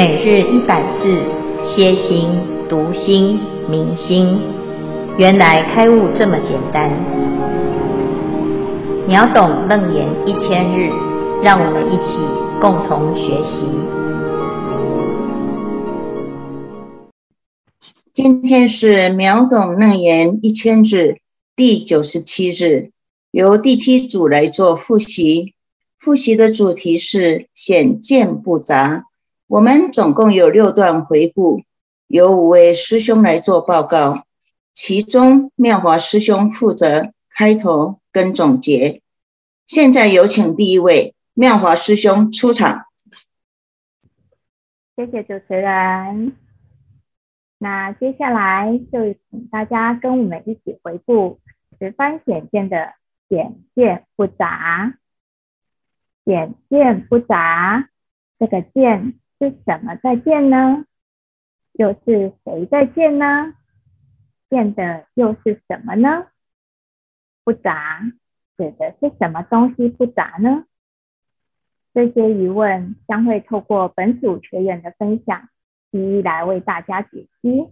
每日一百字，歇心、读心、明心，原来开悟这么简单。秒懂楞严一千日，让我们一起共同学习。今天是秒懂楞严一千日第九十七日，由第七组来做复习。复习的主题是显见不杂。我们总共有六段回顾，由五位师兄来做报告，其中妙华师兄负责开头跟总结。现在有请第一位妙华师兄出场。谢谢主持人。那接下来就请大家跟我们一起回顾十方显见的显见不杂。显见不杂，这个见。是什么在见呢？又是谁在见呢？见的又是什么呢？不杂指的是什么东西不杂呢？这些疑问将会透过本组学员的分享，一一来为大家解析。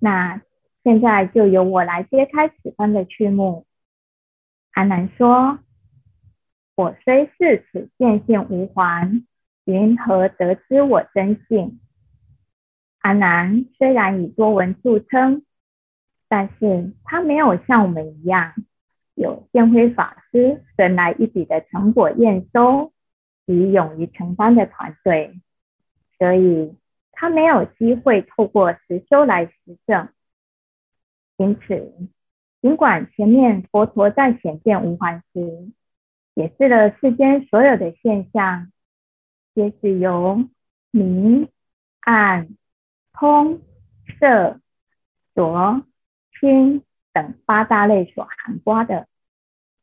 那现在就由我来揭开此番的序幕。阿南说：“我虽是此见性无还。”云何得知我真性？阿难虽然以多闻著称，但是他没有像我们一样有见辉法师神来一笔的成果验收及勇于承担的团队，所以他没有机会透过实修来实证。因此，尽管前面佛陀在显见无还时解释了世间所有的现象。皆是由明、暗、通、色、浊、清等八大类所含括的，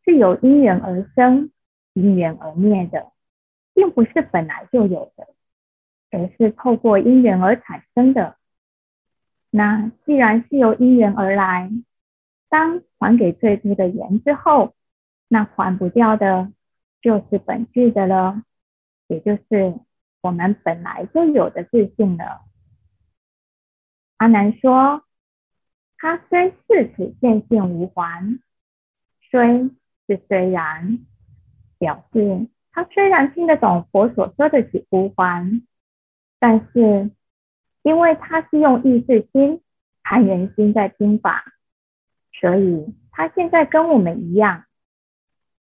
是由因缘而生、因缘而灭的，并不是本来就有的，而是透过因缘而产生的。那既然是由因缘而来，当还给最初的缘之后，那还不掉的，就是本具的了。也就是我们本来就有的自信了。阿难说，他虽视此见性无还，虽是虽然，表示他虽然听得懂佛所说的起无还，但是因为他是用意识心、攀缘心在听法，所以他现在跟我们一样，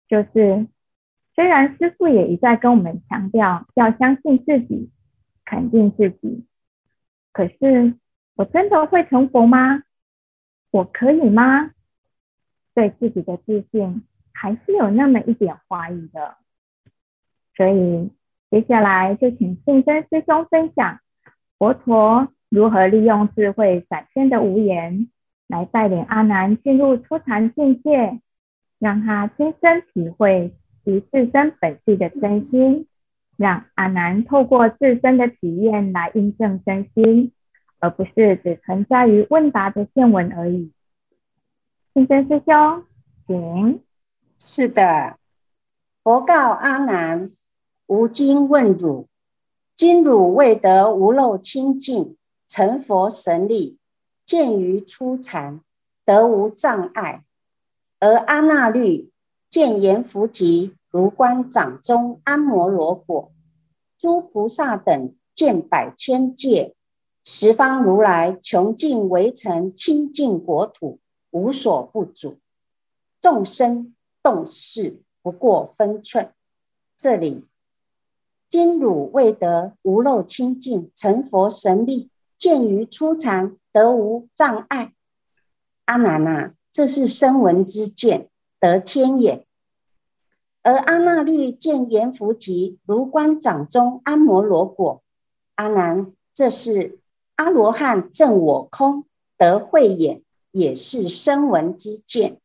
就是。虽然师父也一再跟我们强调要相信自己，肯定自己，可是我真的会成佛吗？我可以吗？对自己的自信还是有那么一点怀疑的。所以接下来就请信真师兄分享佛陀如何利用智慧展现的无言，来带领阿难进入初禅境界，让他亲身体会。其自身本具的真心，让阿难透过自身的体验来印证真心，而不是只存在于问答的见闻而已。信真师兄，请。是的，佛告阿难：吾今问汝，今汝未得无漏清净，成佛神力，见于初禅，得无障碍，而阿那律见言菩提。如观掌中安摩罗果，诸菩萨等见百千界，十方如来穷尽围城清净国土，无所不阻。众生动事不过分寸。这里，今汝未得无漏清净，成佛神力，见于初禅，得无障碍。阿难啊，这是声闻之见，得天眼。而阿那律见阎浮提如观掌中安摩罗果，阿难，这是阿罗汉证我空得慧眼，也是声闻之见。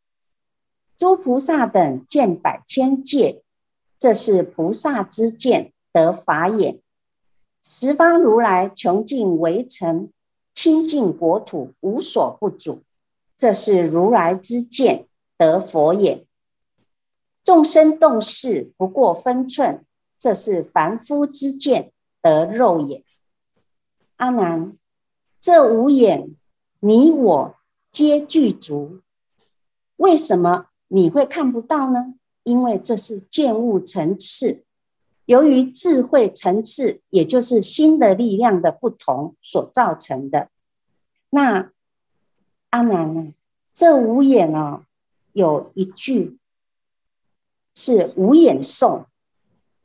诸菩萨等见百千界，这是菩萨之见得法眼。十方如来穷尽围城清净国土，无所不阻，这是如来之见得佛眼。众生动识不过分寸，这是凡夫之见得肉眼；阿难，这五眼你我皆具足，为什么你会看不到呢？因为这是见物层次，由于智慧层次，也就是心的力量的不同所造成的。那阿难呢？这五眼哦，有一句是五眼颂：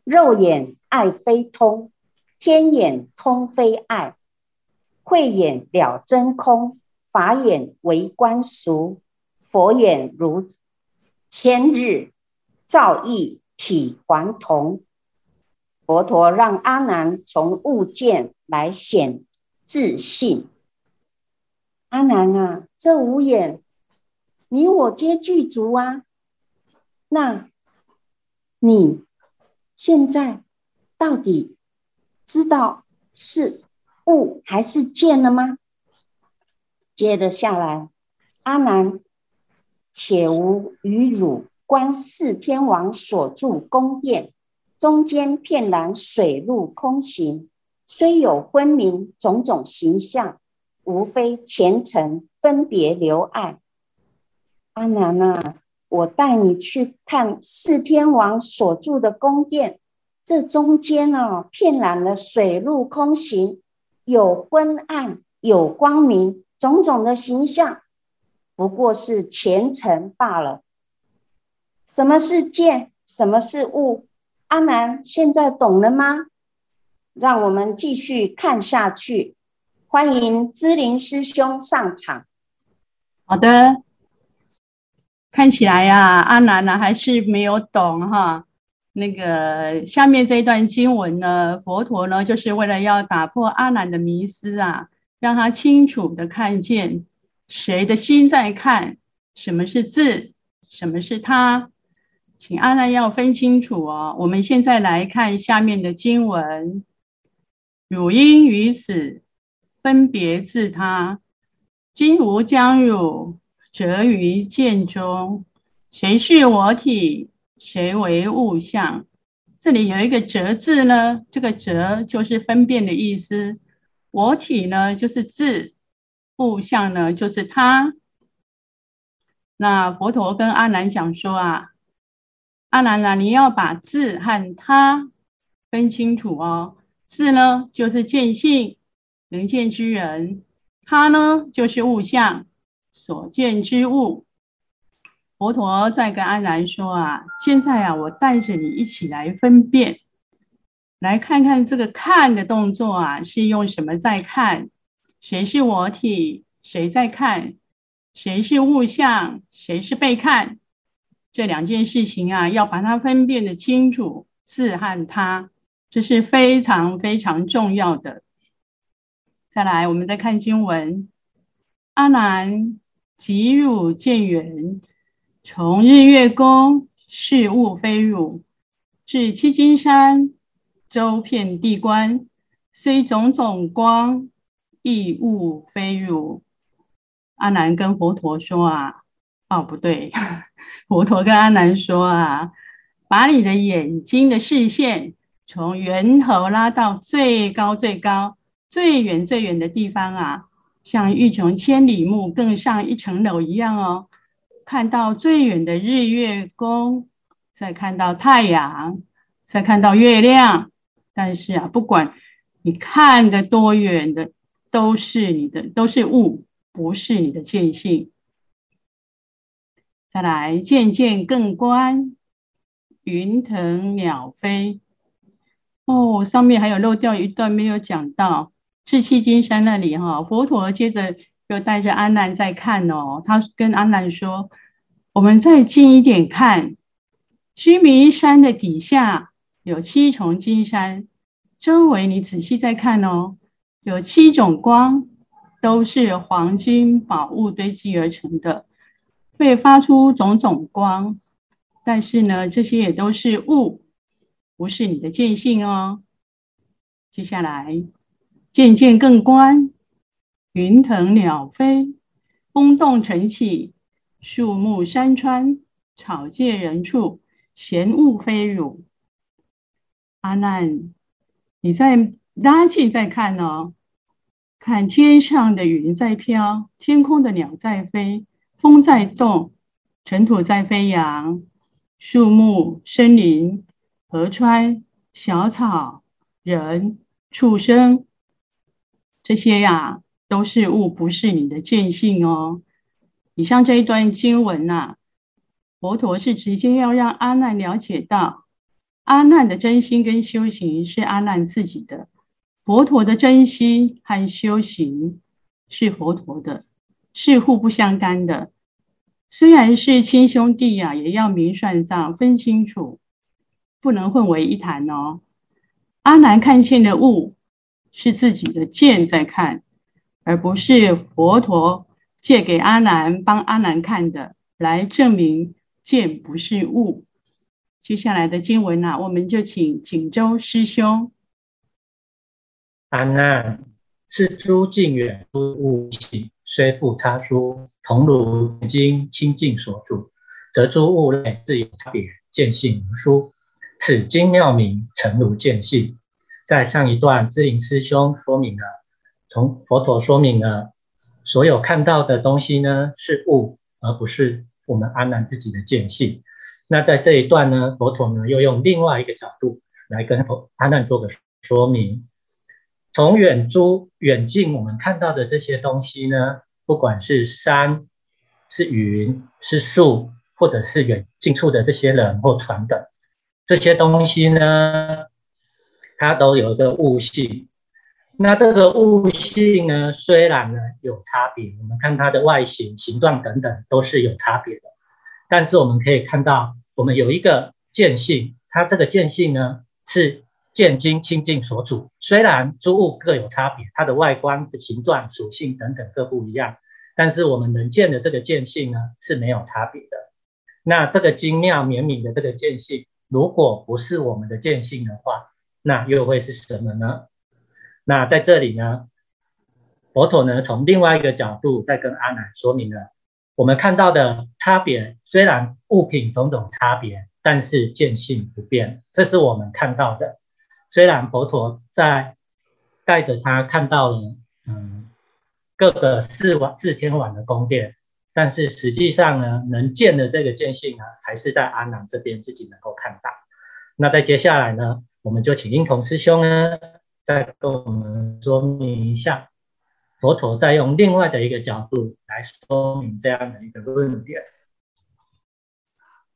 肉眼爱非通，天眼通非爱。慧眼了真空，法眼为观俗，佛眼如天日，照异体还同。佛陀让阿难从物见来显自信。阿难啊，这五眼你我皆具足啊，那你现在到底知道是？物还是见了吗？接着下来，阿难，且无与汝观四天王所住宫殿，中间片然水陆空行，虽有昏明种种形象，无非前尘分别流碍。阿难啊，我带你去看四天王所住的宫殿，这中间啊，遍染了水陆空行。有昏暗，有光明，种种的形象，不过是前尘罢了。什么是见？什么是物？阿难，现在懂了吗？让我们继续看下去。欢迎资灵师兄上场。好的，看起来呀、阿难呢还是没有懂哈。那个下面这一段经文呢，佛陀呢就是为了要打破阿难的迷思啊，让他清楚的看见谁的心在看，什么是自，什么是他，请阿难要分清楚哦。我们现在来看下面的经文：汝应于此分别自他，今吾将汝择于见中，谁是我体？谁为物相？这里有一个“折”字呢，这个“折”就是分辨的意思。我体呢，就是自；物相呢，就是他。那佛陀跟阿难讲说啊，阿难啊，你要把自和他分清楚哦。自呢，就是见性，能见之人；他呢，就是物相，所见之物。佛陀在跟阿难说啊，现在啊，我带着你一起来分辨，来看看这个看的动作啊，是用什么在看？谁是我体？谁在看？谁是物象？谁是被看？这两件事情啊，要把它分辨得清楚，自和他，这是非常非常重要的。再来，我们再看经文：阿难，即汝见缘。从日月宫，是物非汝；至七金山，周遍地观，虽种种光，亦物非汝。阿难跟佛陀说啊，哦不对，佛陀跟阿难说啊，把你的眼睛的视线从源头拉到最高最高、最远最远的地方啊，像欲穷千里目，更上一层楼一样哦。看到最远的日月宫，再看到太阳，再看到月亮。但是啊，不管你看得多远的，都是你的，都是物，不是你的见性。再来，渐渐更观，云腾鸟飞。哦，上面还有漏掉一段没有讲到，是七金山那里哈，佛陀接着。就带着阿难在看哦，他跟阿难说：“我们再近一点看，须弥山的底下有七重金山，周围你仔细再看哦，有七种光，都是黄金宝物堆积而成的，会发出种种光。但是呢，这些也都是物，不是你的见性哦。接下来，渐渐更观。”云腾鸟飞，风动尘起，树木山川，草芥人畜，闲物非汝。阿难，你再拉近再看哦，看天上的云在飘，天空的鸟在飞，风在动，尘土在飞扬，树木、森林、河川、小草、人、畜生，这些呀、都是物，不是你的见性哦。以上这一段经文呐、啊，佛陀是直接要让阿难了解到，阿难的真心跟修行是阿难自己的。佛陀的真心和修行是佛陀的，是互不相干的。虽然是亲兄弟呀、也要明算账，分清楚，不能混为一谈哦。阿难看见的物是自己的见在看，而不是佛陀借给阿难帮阿难看的，来证明见不是物。接下来的经文呢、我们就请景州师兄。阿难，是诸近远诸物性，虽复差殊，同如眼睛清净所著，则诸物类自有差别，见性如殊。此经妙明，诚如见性。在上一段，智霖师兄说明了，从佛陀说明了，所有看到的东西呢，是物，而不是我们阿难自己的见性。那在这一段呢，佛陀呢又用另外一个角度来跟阿难做个说明。从远诸远近，我们看到的这些东西呢，不管是山、是云、是树，或者是远近处的这些人或船等，这些东西呢，它都有一个悟性。那这个悟性呢，虽然呢有差别，我们看它的外形、形状等等都是有差别的，但是我们可以看到，我们有一个见性，它这个见性呢是。见精清净所主，虽然诸物各有差别，它的外观的形状、属性等等各不一样，但是我们能见的这个见性呢是没有差别的。那这个精妙绵密的这个见性，如果不是我们的见性的话，那又会是什么呢？那在这里呢，佛陀呢从另外一个角度再跟阿难说明了，我们看到的差别，虽然物品种种差别，但是见性不变，这是我们看到的。虽然佛陀在带着他看到了，嗯，各个四王四天王的宫殿，但是实际上呢，能见的这个见性呢，还是在阿难这边自己能够看到。那在接下来呢，我们就请英同师兄呢，再跟我们说明一下，佛陀再用另外的一个角度来说明这样的一个论点。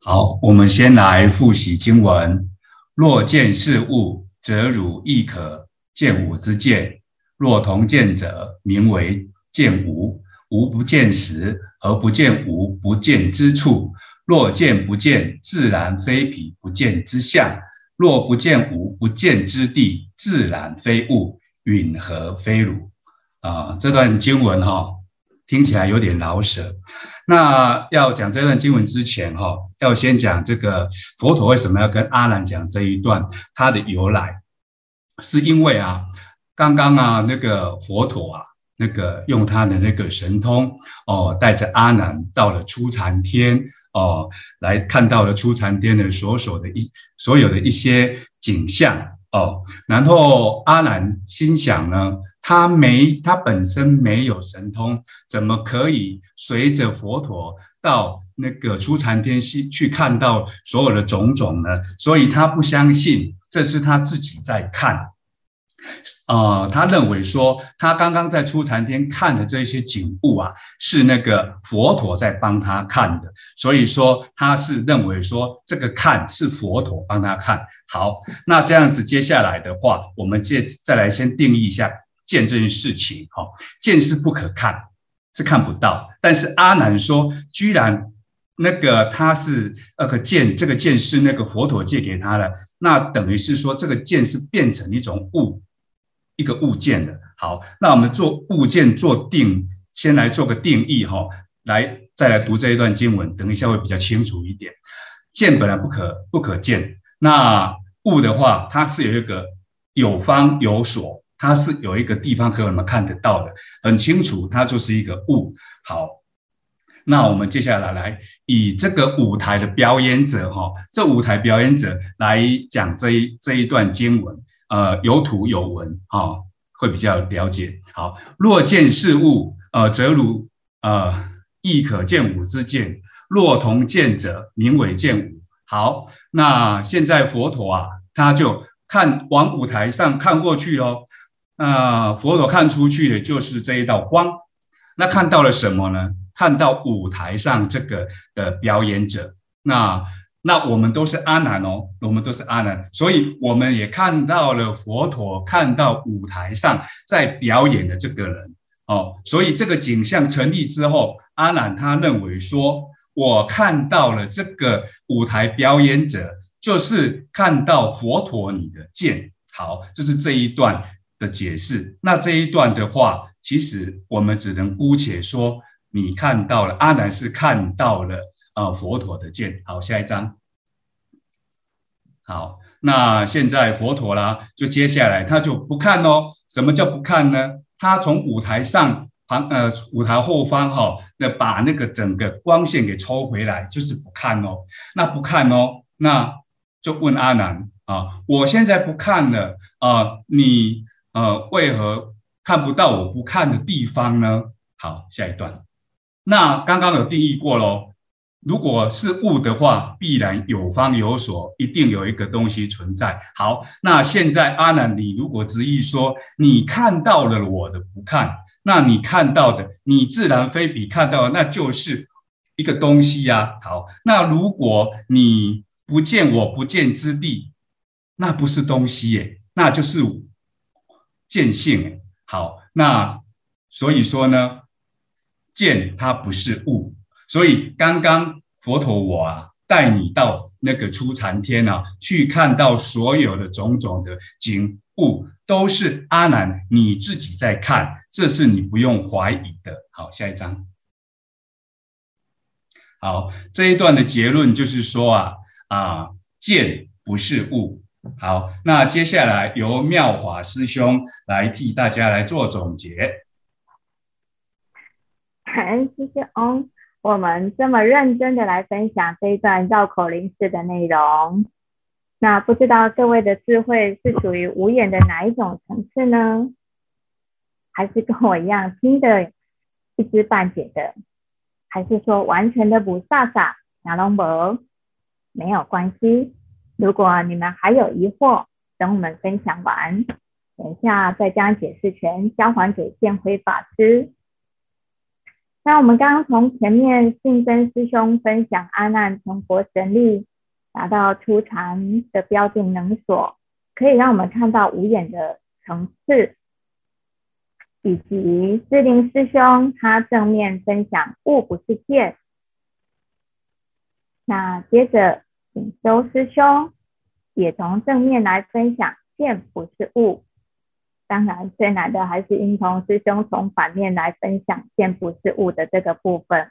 好，我们先来复习经文：若见事物。则汝亦可见吾之见，若同见者，名为见吾。吾不见时，而不见吾不见之处？若见不见，自然非彼不见之相；若不见吾不见之地，自然非物，允何非汝？啊，这段经文哈、哦，听起来有点绕舌。那要讲这段经文之前哈，要先讲这个佛陀为什么要跟阿难讲这一段，它的由来，是因为啊，刚刚啊那个佛陀啊，那个用他的那个神通哦，带着阿难到了初禅天哦，来看到了初禅天的所所的一所有的一些景象哦，然后阿难心想呢。他没，他本身没有神通，怎么可以随着佛陀到那个初禅天去去看到所有的种种呢？所以他不相信这是他自己在看，呃，他认为说他刚刚在初禅天看的这些景物啊，是那个佛陀在帮他看的，所以说他是认为说这个看是佛陀帮他看。好，那这样子接下来的话，我们接再来先定义一下。见这件事情，哈，见是不可看，是看不到。但是阿难说，居然那个他是那个见，这个见是那个佛陀借给他的，那等于是说这个见是变成一种物，一个物件的。好，那我们做物件做定，先来做个定义，哈，来再来读这一段经文，等一下会比较清楚一点。见本来不可不可见，那物的话，它是有一个有方有所。它是有一个地方可以我们看得到的，很清楚，它就是一个物。好，那我们接下来来以这个舞台的表演者哈，这舞台表演者来讲这一这一段经文，呃，有图有文哈，会比较了解。好，若见事物，呃，则如呃亦可见吾之见；若同见者，名为见吾。好，那现在佛陀啊，他就看往舞台上看过去哦。那、佛陀看出去的就是这一道光。那看到了什么呢？看到舞台上这个的表演者。那那我们都是阿难哦，我们都是阿难，所以我们也看到了佛陀看到舞台上在表演的这个人哦。所以这个景象成立之后，阿难他认为说，我看到了这个舞台表演者，就是看到佛陀你的剑。好，就是这一段的解释。那这一段的话，其实我们只能姑且说，你看到了，阿难是看到了。啊、佛陀的见。好，下一章。好，那现在佛陀啦，就接下来他就不看哦。什么叫不看呢？他从舞台上旁呃舞台后方哈、哦，那把那个整个光线给抽回来，就是不看哦。那不看哦，那就问阿难啊，我现在不看了啊，你呃为何看不到我不看的地方呢？好，下一段。那刚刚有定义过喽。如果是物的话，必然有方有所，一定有一个东西存在。好，那现在阿难，你如果执意说你看到了我的不看，那你看到的，你自然非彼看到的，那就是一个东西呀、啊。好，那如果你不见我不见之地，那不是东西耶，那就是见性。好，那所以说呢，见它不是物。所以刚刚佛陀我啊带你到那个初禅天啊，去看到所有的种种的景物，都是阿难你自己在看，这是你不用怀疑的。好，下一章。好，这一段的结论就是说啊啊，见不是物。好，那接下来由妙法师兄来替大家来做总结。感恩师兄。我们这么认真的来分享这一段绕口令式的内容，那不知道各位的智慧是属于无眼的哪一种层次呢？还是跟我一样听得一知半解的？还是说完全的不飒飒？亚龙伯没有关系，如果你们还有疑惑，等我们分享完，等一下再将解释权交还给见辉法师。那我们刚刚从前面信真师兄分享阿难成佛神力达到初禅的标定能所，可以让我们看到无眼的层次，以及志玲师兄他正面分享物不是见。那接着锦州师兄也从正面来分享见不是物。当然，最难的还是英通师兄从反面来分享“见不是物”的这个部分。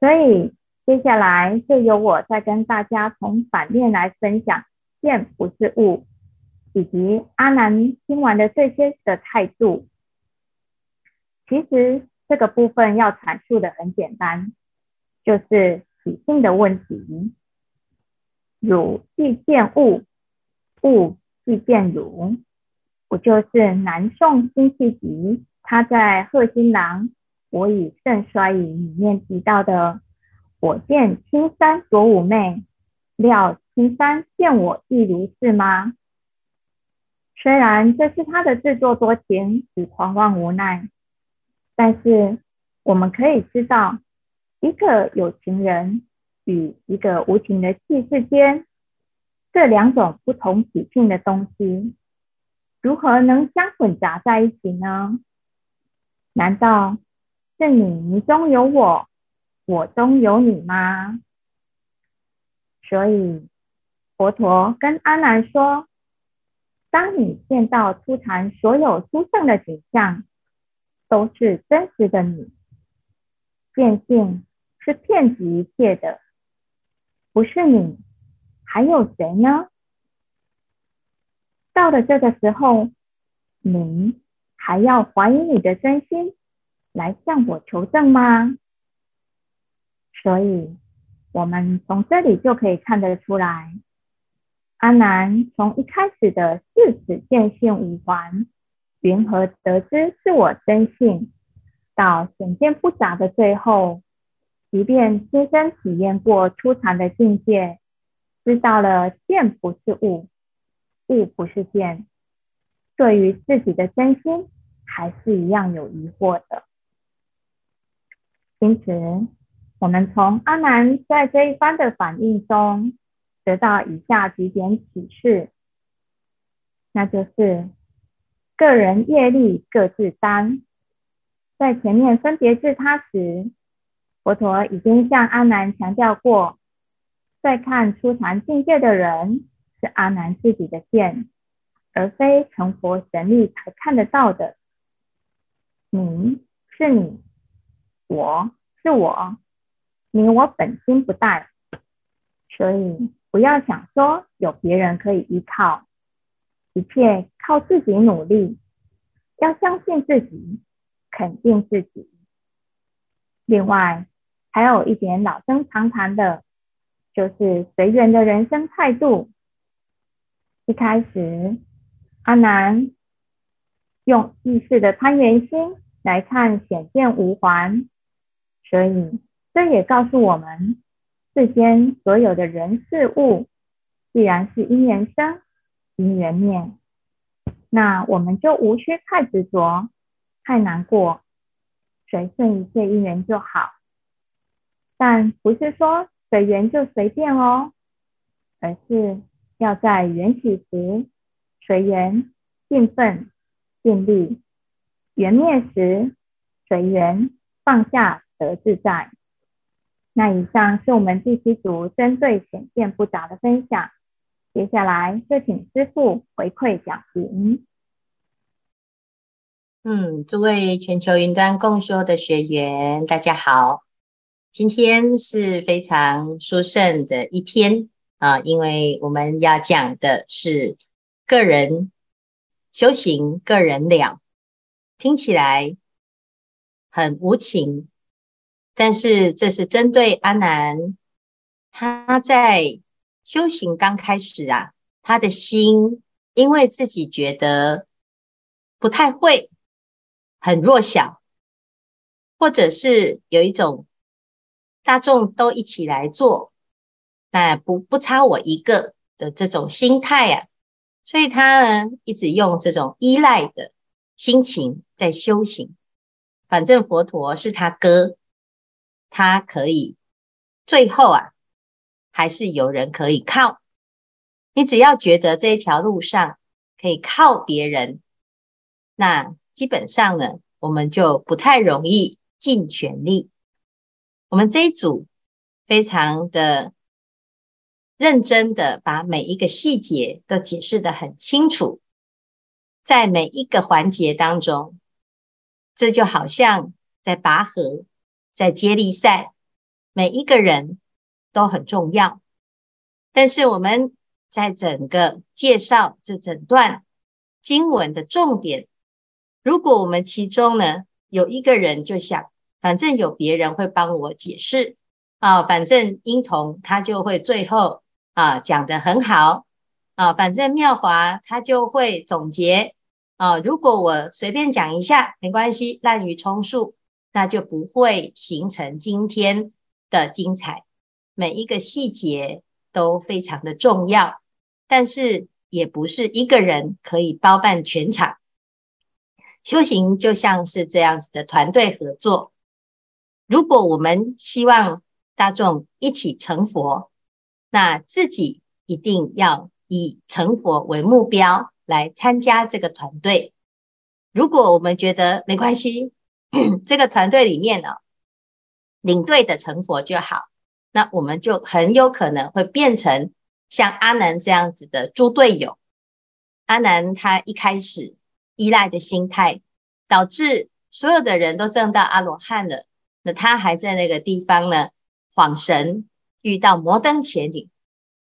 所以接下来就由我再跟大家从反面来分享“见不是物”，以及阿南听完的这些的态度。其实这个部分要阐述的很简单，就是体性的问题。汝既见物，物既见汝。不就是南宋辛弃疾他在《贺新郎·我已甚衰矣》里面提到的“我见青山夺吾妹，料青山见我亦如是”吗？虽然这是他的自作多情与狂妄无奈，但是我们可以知道，一个有情人与一个无情的器世间，这两种不同体性的东西。如何能相混杂在一起呢？难道是你中有我，我中有你吗？所以佛陀跟阿难说：当你见到初禅所有殊胜的景象，都是真实的你。见性是遍及一切的，不是你，还有谁呢？到了这个时候，你还要怀疑你的真心来向我求证吗？所以，我们从这里就可以看得出来，阿难从一开始的视此见性无还，云何得知是我真性？到显见不杂的最后，即便亲身体验过初禅的境界，知道了见不是物，物不是见，对于自己的真心，还是一样有疑惑的。因此，我们从阿难在这一番的反应中，得到以下几点启示，那就是个人业力各自担。在前面分别自他时，佛陀已经向阿难强调过，在看初禅境界的人是阿难自己的见，而非成佛神力才看得到的。你是你，我是我，你我本心不带，所以。不要想说有别人可以依靠，一切靠自己努力。要相信自己，肯定自己。另外，还有一点老生常谈的，就是随缘的人生态度。一开始，阿难用意识的贪缘心来看显见无还，所以这也告诉我们。世间所有的人事物，既然是因缘生，因缘灭，那我们就无需太执着、太难过，随顺一切因缘就好。但不是说随缘就随便哦，而是要在缘起时随缘尽奋尽力，缘灭时随缘放下得自在。那以上是我们第七组针对显见不杂的分享，接下来就请师父回馈讲评。嗯，诸位全球云端共修的学员，大家好，今天是非常殊胜的一天啊，因为我们要讲的是个人修行，个人了，听起来很无情。但是这是针对阿南，他在修行刚开始啊，他的心因为自己觉得不太会，很弱小，或者是有一种大众都一起来做，那不不差我一个的这种心态啊，所以他呢一直用这种依赖的心情在修行，反正佛陀是他哥。他可以，最后啊，还是有人可以靠。你只要觉得这一条路上可以靠别人，那基本上呢，我们就不太容易尽全力。我们这一组非常的认真的把每一个细节都解释得很清楚，在每一个环节当中，这就好像在拔河。在接力赛，每一个人都很重要。但是我们在整个介绍这整段经文的重点，如果我们其中呢有一个人就想，反正有别人会帮我解释啊，反正婴童他就会最后啊讲得很好啊，反正妙华他就会总结啊，如果我随便讲一下没关系，滥竽充数。那就不会形成今天的精彩。每一个细节都非常的重要，但是也不是一个人可以包办全场。修行就像是这样子的团队合作。如果我们希望大众一起成佛，那自己一定要以成佛为目标来参加这个团队。如果我们觉得没关系，这个团队里面呢，领队的成佛就好，那我们就很有可能会变成像阿南这样子的猪队友。阿南他一开始依赖的心态，导致所有的人都证到阿罗汉了，那他还在那个地方呢，恍神遇到摩登伽女，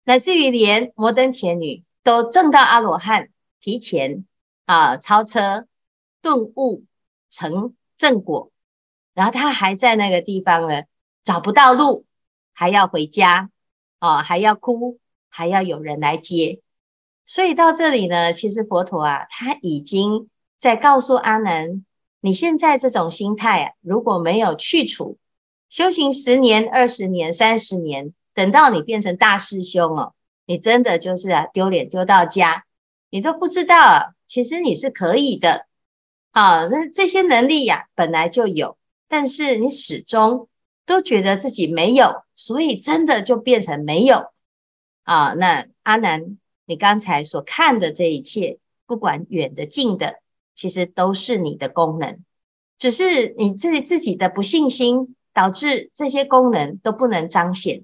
乃至于连摩登伽女都证到阿罗汉，提前啊超车顿悟成。正果，然后他还在那个地方呢，找不到路，还要回家，啊，还要哭，还要有人来接。所以到这里呢，其实佛陀啊，他已经在告诉阿难，你现在这种心态啊，如果没有去除，修行十年、二十年、三十年，等到你变成大师兄哦，你真的就是啊，丢脸丢到家，你都不知道啊，其实你是可以的。啊，那这些能力呀，本来就有，但是你始终都觉得自己没有，所以真的就变成没有。啊，那阿南，你刚才所看的这一切，不管远的近的，其实都是你的功能，只是你自己自己的不信心，导致这些功能都不能彰显。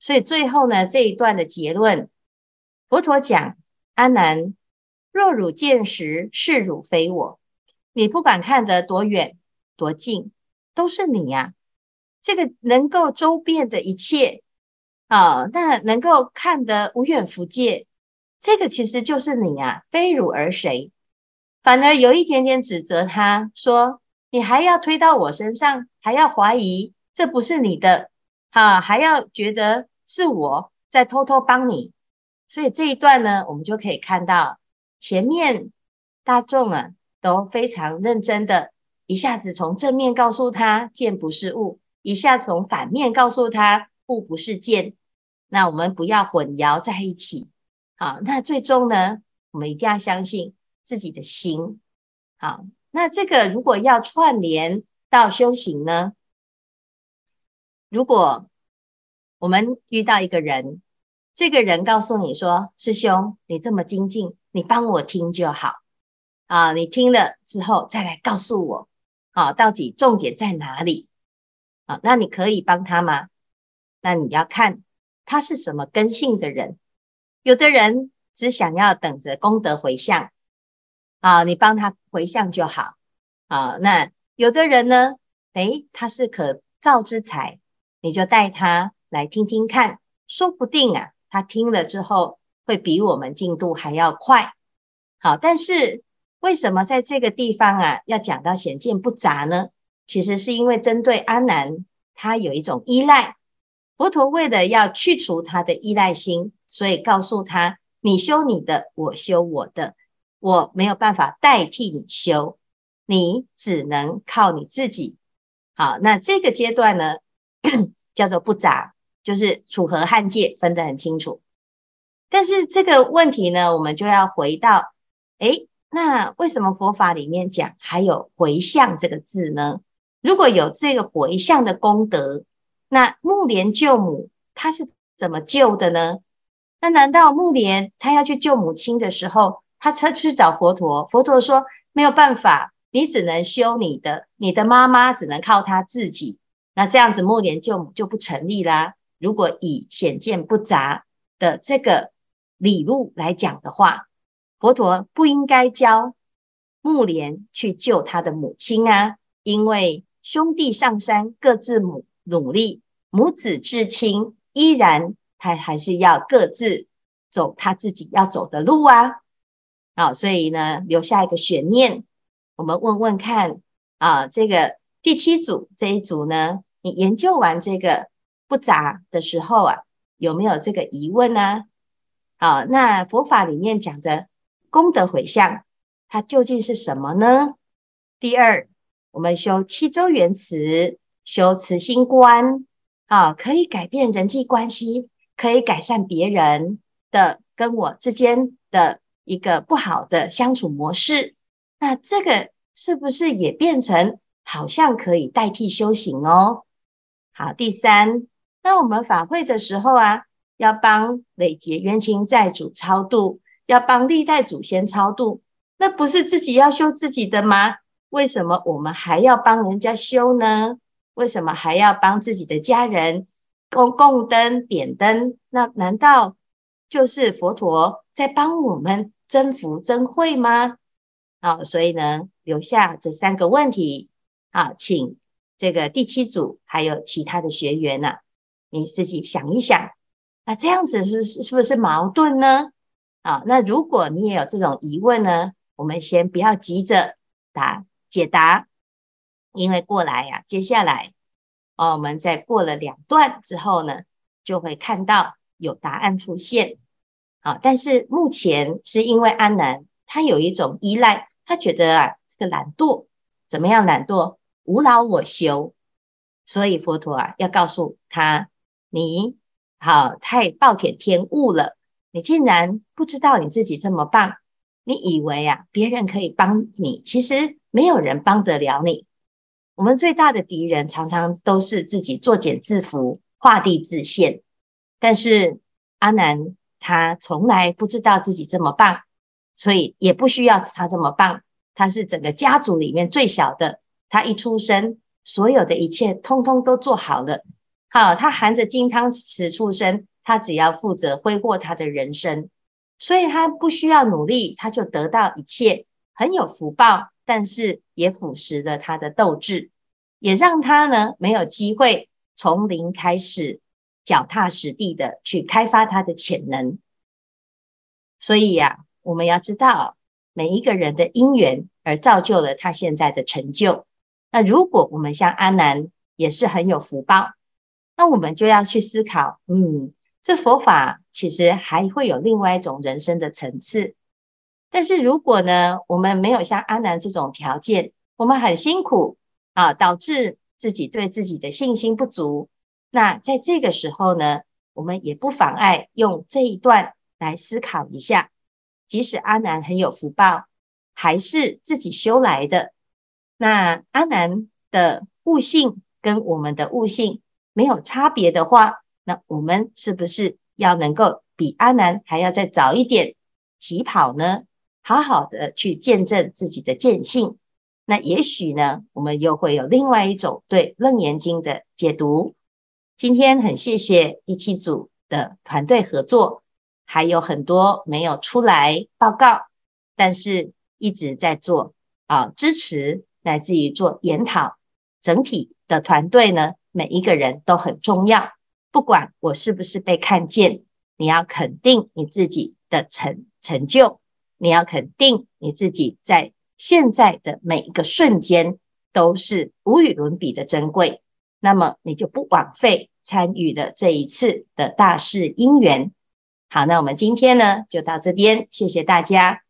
所以最后呢，这一段的结论，佛陀讲：阿难，若汝见时，是汝非我。你不管看得多远多近，都是你呀、啊。这个能够周遍的一切啊，那能够看得无远弗届，这个其实就是你啊，非汝而谁？反而有一点点指责他，说你还要推到我身上，还要怀疑这不是你的，啊，还要觉得是我在偷偷帮你。所以这一段呢，我们就可以看到前面大众啊。都非常认真的，一下子从正面告诉他见不是物，一下从反面告诉他物不是见。那我们不要混淆在一起。好，那最终呢，我们一定要相信自己的心。好，那这个如果要串联到修行呢？如果我们遇到一个人，这个人告诉你说：“师兄，你这么精进，你帮我听就好。”啊，你听了之后再来告诉我，啊，到底重点在哪里？啊，那你可以帮他吗？那你要看他是什么根性的人。有的人只想要等着功德回向，啊，你帮他回向就好。啊，那有的人呢，诶，他是可造之材，你就带他来听听看，说不定啊，他听了之后会比我们进度还要快。好，但是。为什么在这个地方啊，要讲到显见不杂呢？其实是因为针对阿难，他有一种依赖，佛陀为了要去除他的依赖心，所以告诉他：你修你的，我修我的，我没有办法代替你修，你只能靠你自己。好，那这个阶段呢，叫做不杂，就是楚河汉界分得很清楚。但是这个问题呢，我们就要回到，诶。那为什么佛法里面讲还有回向这个字呢？如果有这个回向的功德，那木莲救母他是怎么救的呢？那难道木莲他要去救母亲的时候，他车去找佛陀？佛陀说没有办法，你只能修你的，你的妈妈只能靠他自己。那这样子木莲救母就不成立啦。如果以显见不杂的这个理路来讲的话。佛陀不应该教木莲去救他的母亲啊，因为兄弟上山各自母努力，母子至亲依然他还是要各自走他自己要走的路啊。好，所以呢，留下一个悬念，我们问问看啊，这个第七组这一组呢，你研究完这个不杂的时候啊，有没有这个疑问呢？好，那佛法里面讲的。功德回向，它究竟是什么呢？第二，我们修七周圆慈，修慈心观，啊，可以改变人际关系，可以改善别人的跟我之间的一个不好的相处模式。那这个是不是也变成好像可以代替修行哦？好，第三，那我们法会的时候啊，要帮累劫冤亲债主超度。要帮历代祖先超度，那不是自己要修自己的吗？为什么我们还要帮人家修呢？为什么还要帮自己的家人供供灯点灯？那难道就是佛陀在帮我们增福增慧吗？好，所以呢，留下这三个问题啊，请这个第七组还有其他的学员呢、你自己想一想，那这样子是是不是矛盾呢？好，那如果你也有这种疑问呢，我们先不要急着答解答，因为过来呀、接下来哦，我们在过了两段之后呢，就会看到有答案出现。好，但是目前是因为安南他有一种依赖，他觉得啊，这个懒惰怎么样？懒惰无劳我修，所以佛陀啊要告诉他：你好，太暴殄天物了，你竟然不知道你自己这么棒，你以为啊别人可以帮你，其实没有人帮得了你。我们最大的敌人常常都是自己作茧自缚、画地自限。但是阿难他从来不知道自己这么棒，所以也不需要他这么棒。他是整个家族里面最小的，他一出生，所有的一切通通都做好了。好，他含着金汤匙出生，他只要负责挥霍他的人生，所以他不需要努力，他就得到一切，很有福报。但是也腐蚀了他的斗志，也让他呢没有机会从零开始，脚踏实地的去开发他的潜能。所以呀、我们要知道每一个人的因缘而造就了他现在的成就。那如果我们像阿南也是很有福报，那我们就要去思考，嗯，这佛法其实还会有另外一种人生的层次。但是如果呢，我们没有像阿南这种条件，我们很辛苦啊，导致自己对自己的信心不足。那在这个时候呢，我们也不妨碍用这一段来思考一下，即使阿难很有福报，还是自己修来的。那阿难的悟性跟我们的悟性没有差别的话，那我们是不是要能够比阿难还要再早一点起跑呢？好好的去见证自己的见性，那也许呢，我们又会有另外一种对《楞严经》的解读。今天很谢谢一七组的团队合作，还有很多没有出来报告，但是一直在做啊支持，来自于做研讨。整体的团队呢，每一个人都很重要。不管我是不是被看见，你要肯定你自己的成成就。你要肯定你自己在现在的每一个瞬间都是无与伦比的珍贵，那么你就不枉费参与了这一次的大事因缘。好，那我们今天呢就到这边，谢谢大家。